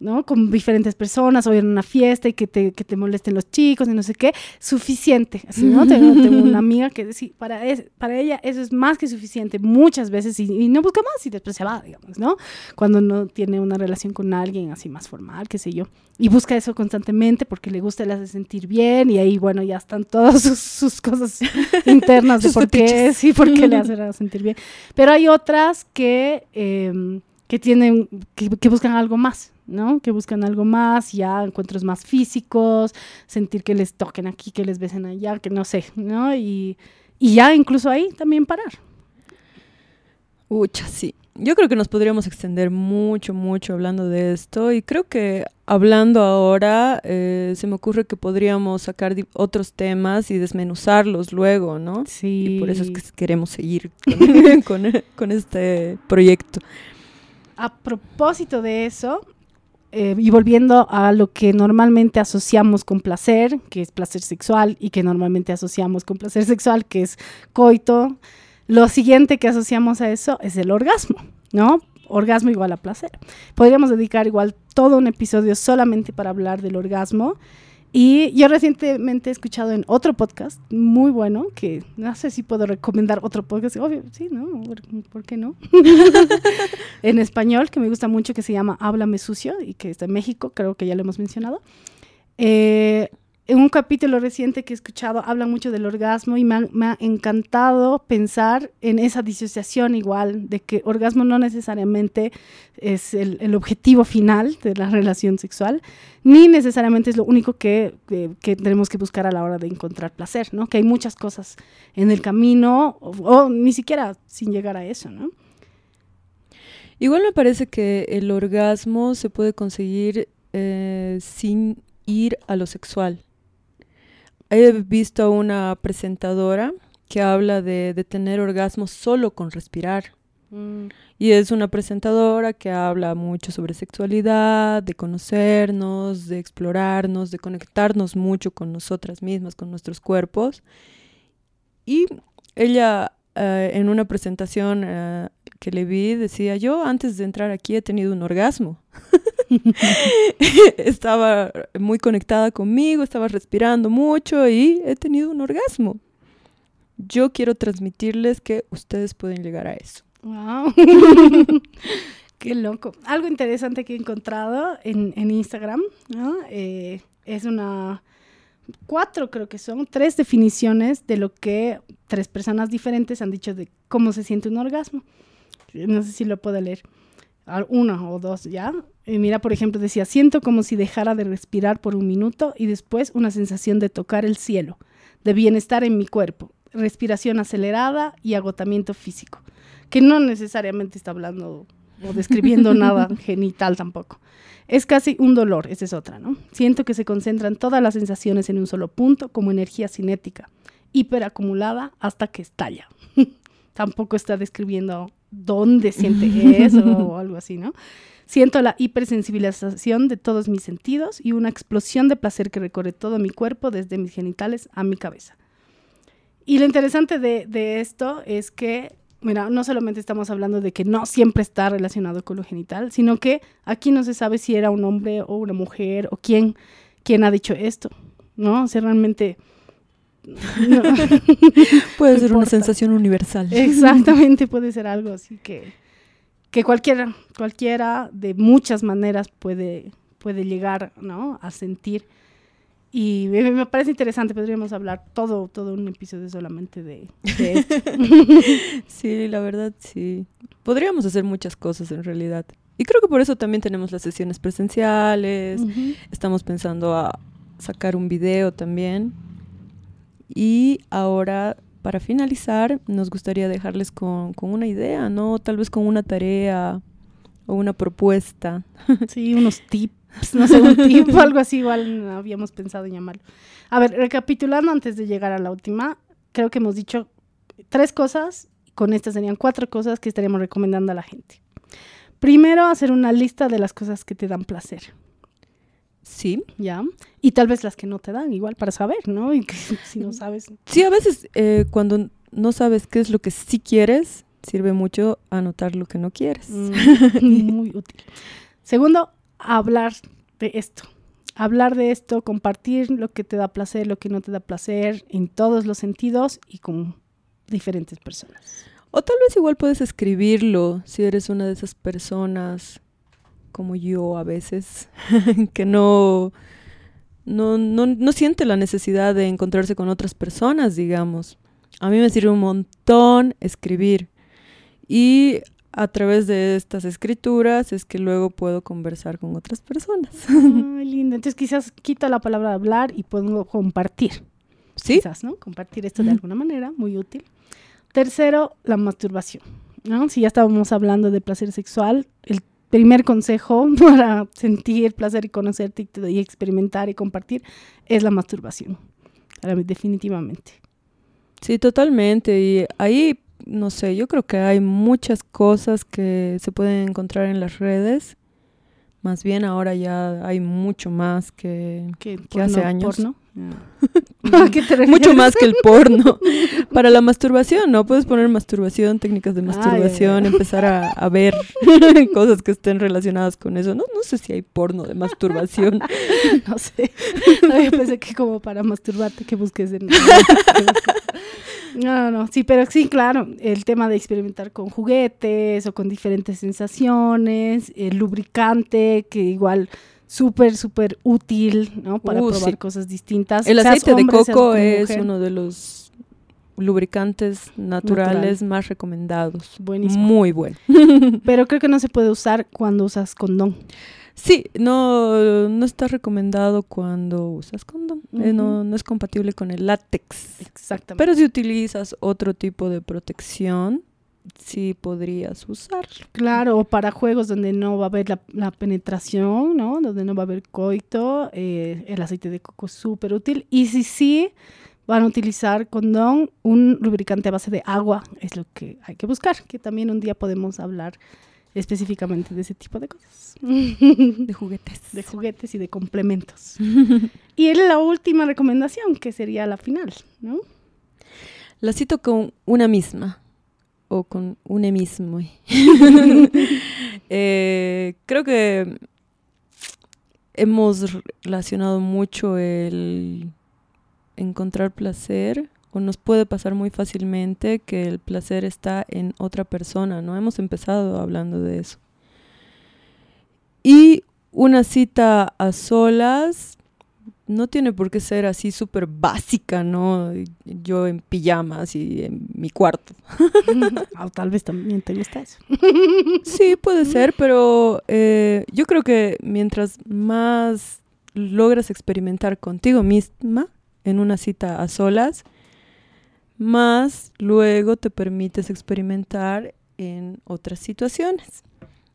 ¿no? Con diferentes personas o a una fiesta y que te, que te molesten los chicos y no sé qué. Suficiente, así, ¿no? tengo, tengo una amiga que sí, para, es- para ella eso es más que suficiente muchas veces y, y no busca más y después se va, digamos, ¿no? Cuando no tiene una relación con alguien así más formal, qué sé yo. Y busca eso constantemente porque le gusta, le hace sentir bien y ahí, bueno, ya están todas sus, sus cosas internas de por qué, sí, por qué le hacen sentir bien. Pero hay otras que, eh, que tienen, que, que buscan algo más, ¿no? Que buscan algo más, ya encuentros más físicos, sentir que les toquen aquí, que les besen allá, que no sé, ¿no? Y, y ya incluso ahí también parar. Ucha, sí. Yo creo que nos podríamos extender mucho, mucho hablando de esto y creo que hablando ahora eh, se me ocurre que podríamos sacar otros temas y desmenuzarlos luego, ¿no? Sí. Y por eso es que queremos seguir con, con- con este proyecto. a propósito de eso, eh, y volviendo a lo que normalmente asociamos con placer, que es placer sexual, y que normalmente asociamos con placer sexual, que es coito, lo siguiente que asociamos a eso es el orgasmo, ¿no? Orgasmo igual a placer. Podríamos dedicar igual todo un episodio solamente para hablar del orgasmo y yo recientemente he escuchado en otro podcast muy bueno, que no sé si puedo recomendar otro podcast, obvio, sí, ¿no? ¿Por, qué no? en español, que me gusta mucho, que se llama Háblame Sucio y que está en México, creo que ya lo hemos mencionado. Eh, en un capítulo reciente que he escuchado habla mucho del orgasmo y me ha, encantado pensar en esa disociación igual, de que orgasmo no necesariamente es el, objetivo final de la relación sexual, ni necesariamente es lo único que, tenemos que buscar a la hora de encontrar placer, ¿no? Que hay muchas cosas en el camino o, ni siquiera sin llegar a eso, ¿no? Igual me parece que el orgasmo se puede conseguir eh, sin ir a lo sexual he visto a una presentadora que habla de, tener orgasmos solo con respirar. Mm. Y es una presentadora que habla mucho sobre sexualidad, de conocernos, de explorarnos, de conectarnos mucho con nosotras mismas, con nuestros cuerpos. Y ella eh, en una presentación eh, que le vi decía, yo antes de entrar aquí he tenido un orgasmo. estaba muy conectada conmigo, estaba respirando mucho y he tenido un orgasmo. Yo quiero transmitirles que ustedes pueden llegar a eso. Wow. Qué loco. Algo interesante que he encontrado en, Instagram, eh, es una, cuatro creo que son, tres definiciones de lo que tres personas diferentes han dicho de cómo se siente un orgasmo. No sé si lo puedo leer. Una o dos, ¿ya? Eh, mira, por ejemplo, decía, siento como si dejara de respirar por un minuto y después una sensación de tocar el cielo, de bienestar en mi cuerpo, respiración acelerada y agotamiento físico, que no necesariamente está hablando o describiendo nada genital tampoco. Es casi un dolor, esa es otra, ¿no? Siento que se concentran todas las sensaciones en un solo punto como energía cinética, hiperacumulada hasta que estalla. tampoco está describiendo dónde siente eso o algo así, ¿no? Siento la hipersensibilización de todos mis sentidos y una explosión de placer que recorre todo mi cuerpo, desde mis genitales a mi cabeza. Y lo interesante de, esto es que, mira, no solamente estamos hablando de que no siempre está relacionado con lo genital, sino que aquí no se sabe si era un hombre o una mujer o quién, quién ha dicho esto, ¿no? O sea, realmente... puede ser una sensación universal. Exactamente, puede ser algo así que que cualquiera, cualquiera de muchas maneras puede, puede llegar ¿no? a sentir. Y me, parece interesante, podríamos hablar todo, todo un episodio solamente de, esto. sí, la verdad, sí. Podríamos hacer muchas cosas en realidad. Y creo que por eso también tenemos las sesiones presenciales. Estamos pensando a sacar un video también. Y ahora para finalizar, nos gustaría dejarles con, una idea, ¿no? Tal vez con una tarea o una propuesta. Sí, unos tips, no sé, un tip o algo así, igual habíamos pensado en llamarlo. A ver, recapitulando antes de llegar a la última, creo que hemos dicho tres cosas, con estas serían cuatro cosas que estaríamos recomendando a la gente. Primero, hacer una lista de las cosas que te dan placer. Sí. Ya. Y tal vez las que no te dan, igual para saber, ¿no? Y que, si no sabes. Sí, a veces eh, cuando no sabes qué es lo que sí quieres, sirve mucho anotar lo que no quieres. Mm, muy útil. Segundo, hablar de esto. Hablar de esto, compartir lo que te da placer, lo que no te da placer, en todos los sentidos y con diferentes personas. O tal vez igual puedes escribirlo si eres una de esas personas como yo a veces, que no, no, no, siente la necesidad de encontrarse con otras personas, digamos. A mí me sirve un montón escribir. Y a través de estas escrituras es que luego puedo conversar con otras personas. Ay, lindo. Entonces quizás quito la palabra hablar y puedo compartir. Sí. Quizás, ¿no? Compartir esto de alguna manera, muy útil. Tercero, la masturbación. ¿no? Si ya estábamos hablando de placer sexual, el primer consejo para sentir placer y conocerte y, experimentar y compartir es la masturbación. Definitivamente. Sí, totalmente. Y ahí no sé, yo creo que hay muchas cosas que se pueden encontrar en las redes. Más bien ahora ya hay mucho más que, ¿Qué, que hace porno- años. porno? ¿A qué te refieres? Mucho más que el porno. Para la masturbación, ¿no? Puedes poner masturbación, técnicas de masturbación, ay. empezar a, a ver cosas que estén relacionadas con eso. No, no sé si hay porno de masturbación. No sé. No, yo pensé que como para masturbarte que busques en... No, no, no. Sí, pero sí, claro. El tema de experimentar con juguetes o con diferentes sensaciones. El lubricante, que igual súper, súper útil, ¿no? Para Uh, probar sí. cosas distintas. El seas aceite de hombre, coco es uno de los lubricantes naturales más recomendados. Buenísimo. Muy bueno. Pero creo que no se puede usar cuando usas condón. Sí, no, no está recomendado cuando usas condón. Eh, no, no es compatible con el látex. Exactamente. Pero si utilizas otro tipo de protección, sí podrías usarlo. Claro, o para juegos donde no va a haber la, la penetración, ¿no? Donde no va a haber coito, eh, el aceite de coco es súper útil. Y si sí van a utilizar condón, un lubricante a base de agua es lo que hay que buscar, que también un día podemos hablar específicamente de ese tipo de cosas. De juguetes. de juguetes y de complementos. y la última recomendación, que sería la final, ¿no? La cito con una misma o con un mismo. Eh, creo que hemos relacionado mucho el encontrar placer o nos puede pasar muy fácilmente que el placer está en otra persona, ¿no? Hemos empezado hablando de eso. Y una cita a solas no tiene por qué ser así súper básica, ¿no? Yo en pijamas y en mi cuarto. o tal vez también te gusta eso. Sí, puede ser, pero eh, yo creo que mientras más logras experimentar contigo misma en una cita a solas, más luego te permites experimentar en otras situaciones.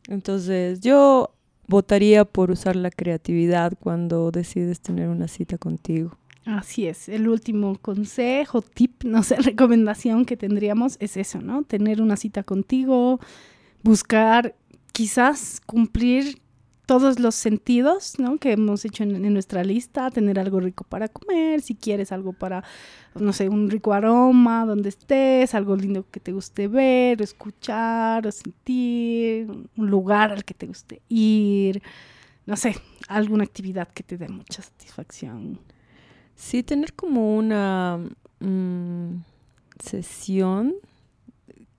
Entonces, yo votaría por usar la creatividad cuando decides tener una cita contigo. Así es, el último consejo, tip, no sé, recomendación que tendríamos es eso, ¿no? Tener una cita contigo, buscar quizás cumplir todos los sentidos, ¿no? Que hemos hecho en, nuestra lista, tener algo rico para comer, si quieres algo para, no sé, un rico aroma donde estés, algo lindo que te guste ver, escuchar o sentir, un lugar al que te guste ir, no sé, alguna actividad que te dé mucha satisfacción. Sí, tener como una mm, sesión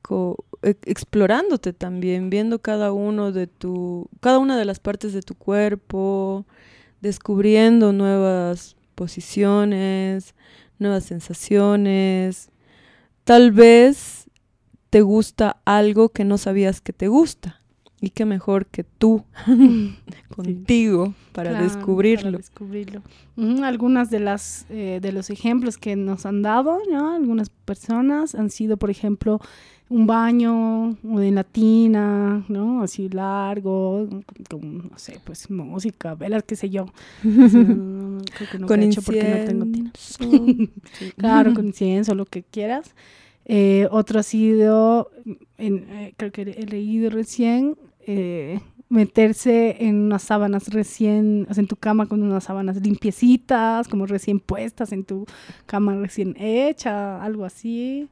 co- explorándote también, viendo cada uno de tu, cada una de las partes de tu cuerpo, descubriendo nuevas posiciones, nuevas sensaciones. Tal vez te gusta algo que no sabías que te gusta. Y qué mejor que tú contigo para Claro, descubrirlo. para descubrirlo. Algunas de las eh, de los ejemplos que nos han dado, ¿no? Algunas personas han sido, por ejemplo, un baño o en la tina, ¿no? Así largo, con, no sé, pues música, velas, qué sé yo. No- no- no, creo que nunca Con he hecho porque no tengo tina. Sí. Claro, con incienso, lo que quieras. Eh, otro ha sido, en- eh, creo que he leído recién, eh, meterse en unas sábanas recién, o sea, en tu cama con unas sábanas limpiecitas, como recién puestas en tu cama recién hecha, algo así.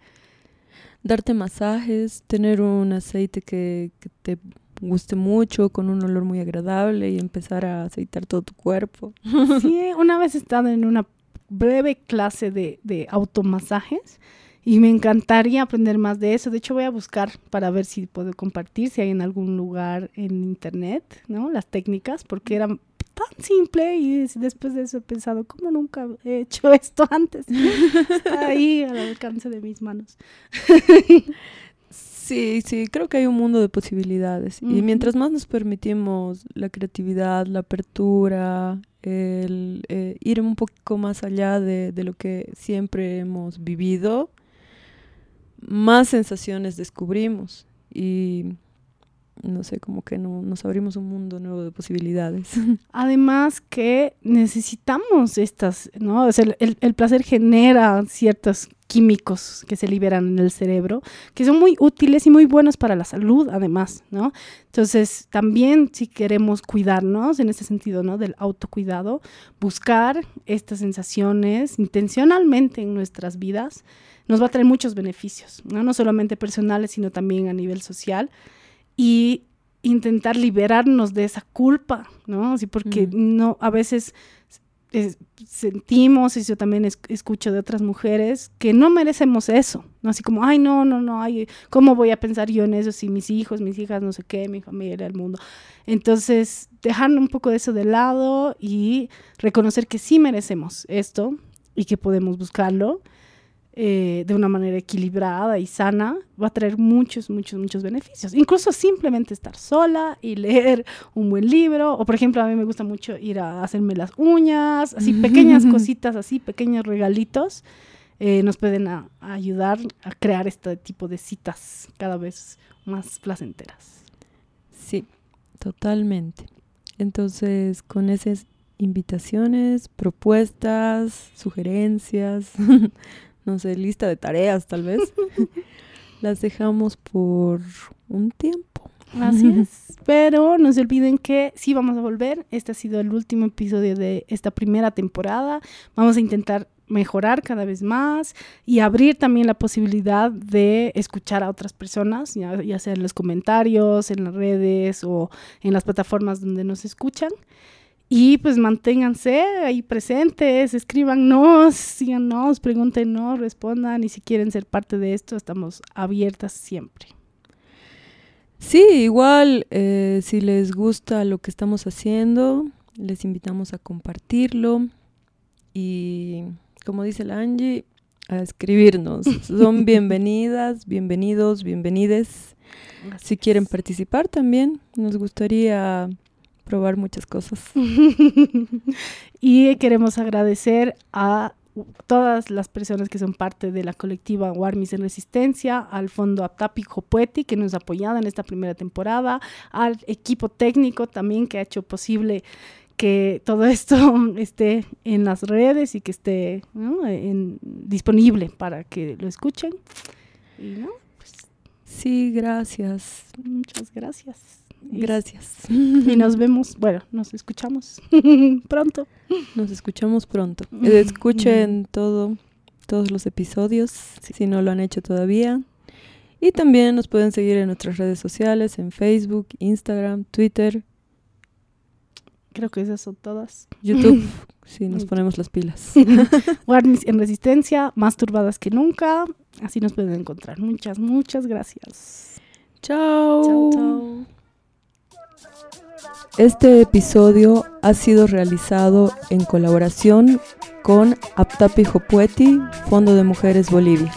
Darte masajes, tener un aceite que, que te guste mucho, con un olor muy agradable y empezar a aceitar todo tu cuerpo. Sí, una vez he estado en una breve clase de, de automasajes y me encantaría aprender más de eso. De hecho, voy a buscar para ver si puedo compartir, si hay en algún lugar en internet, ¿no? Las técnicas, porque era tan simple y des- después de eso he pensado, ¿cómo nunca he hecho esto antes? Está ahí al alcance de mis manos. Sí, sí, creo que hay un mundo de posibilidades. Y mientras más nos permitimos la creatividad, la apertura, el eh, ir un poco más allá de, de lo que siempre hemos vivido, más sensaciones descubrimos. Y no sé, como que no, nos abrimos un mundo nuevo de posibilidades. Además que necesitamos estas, ¿no? O sea, el, el, placer genera ciertos químicos que se liberan en el cerebro, que son muy útiles y muy buenos para la salud, además, ¿no? Entonces, también si queremos cuidarnos en ese sentido, ¿no? Del autocuidado, buscar estas sensaciones intencionalmente en nuestras vidas, nos va a traer muchos beneficios, ¿no? No solamente personales, sino también a nivel social y intentar liberarnos de esa culpa, ¿no? Sí, porque no, a veces sentimos, y yo también escucho de otras mujeres, que no merecemos eso, ¿no? Así como, ay, no, no, no, ay, ¿cómo voy a pensar yo en eso si mis hijos, mis hijas, no sé qué, mi familia, el mundo? Entonces, dejar un poco de eso de lado y reconocer que sí merecemos esto y que podemos buscarlo eh, de una manera equilibrada y sana, va a traer muchos, muchos, muchos beneficios. Incluso simplemente estar sola y leer un buen libro, o por ejemplo, a mí me gusta mucho ir a hacerme las uñas, así pequeñas cositas, así pequeños regalitos, eh, nos pueden ayudar a crear este tipo de citas cada vez más placenteras. Sí, totalmente. Entonces, con esas invitaciones, propuestas, sugerencias, no sé, lista de tareas tal vez, las dejamos por un tiempo. Así es. Pero no se olviden que sí vamos a volver. Este ha sido el último episodio de esta primera temporada. Vamos a intentar mejorar cada vez más y abrir también la posibilidad de escuchar a otras personas, ya, ya sea en los comentarios, en las redes o en las plataformas donde nos escuchan. Y pues manténganse ahí presentes, escríbanos, síganos, pregúntenos, respondan y si quieren ser parte de esto, estamos abiertas siempre. Sí, igual, eh, si les gusta lo que estamos haciendo, les invitamos a compartirlo y, como dice la Angie, a escribirnos. Son bienvenidas, bienvenidos, bienvenides. Si quieren participar también, nos gustaría probar muchas cosas. y queremos agradecer a todas las personas que son parte de la colectiva Warmis en Resistencia, al Fondo Aptapi Jopueti que nos ha apoyado en esta primera temporada, al equipo técnico también que ha hecho posible que todo esto esté en las redes y que esté disponible para que lo escuchen. Pues sí, gracias. Muchas gracias. Gracias. Y nos vemos, bueno, nos escuchamos pronto. Nos escuchamos pronto. Escuchen todo, todos los episodios, si no lo han hecho todavía. Y también nos pueden seguir en nuestras redes sociales, en Facebook, Instagram, Twitter. Creo que esas son todas. YouTube, si nos ponemos las pilas. Warnis en resistencia, más turbadas que nunca. Así nos pueden encontrar. Muchas, muchas gracias. Chao. Chao, chao. Este episodio ha sido realizado en colaboración con Aptapi Jopueti, Fondo de Mujeres Bolivia.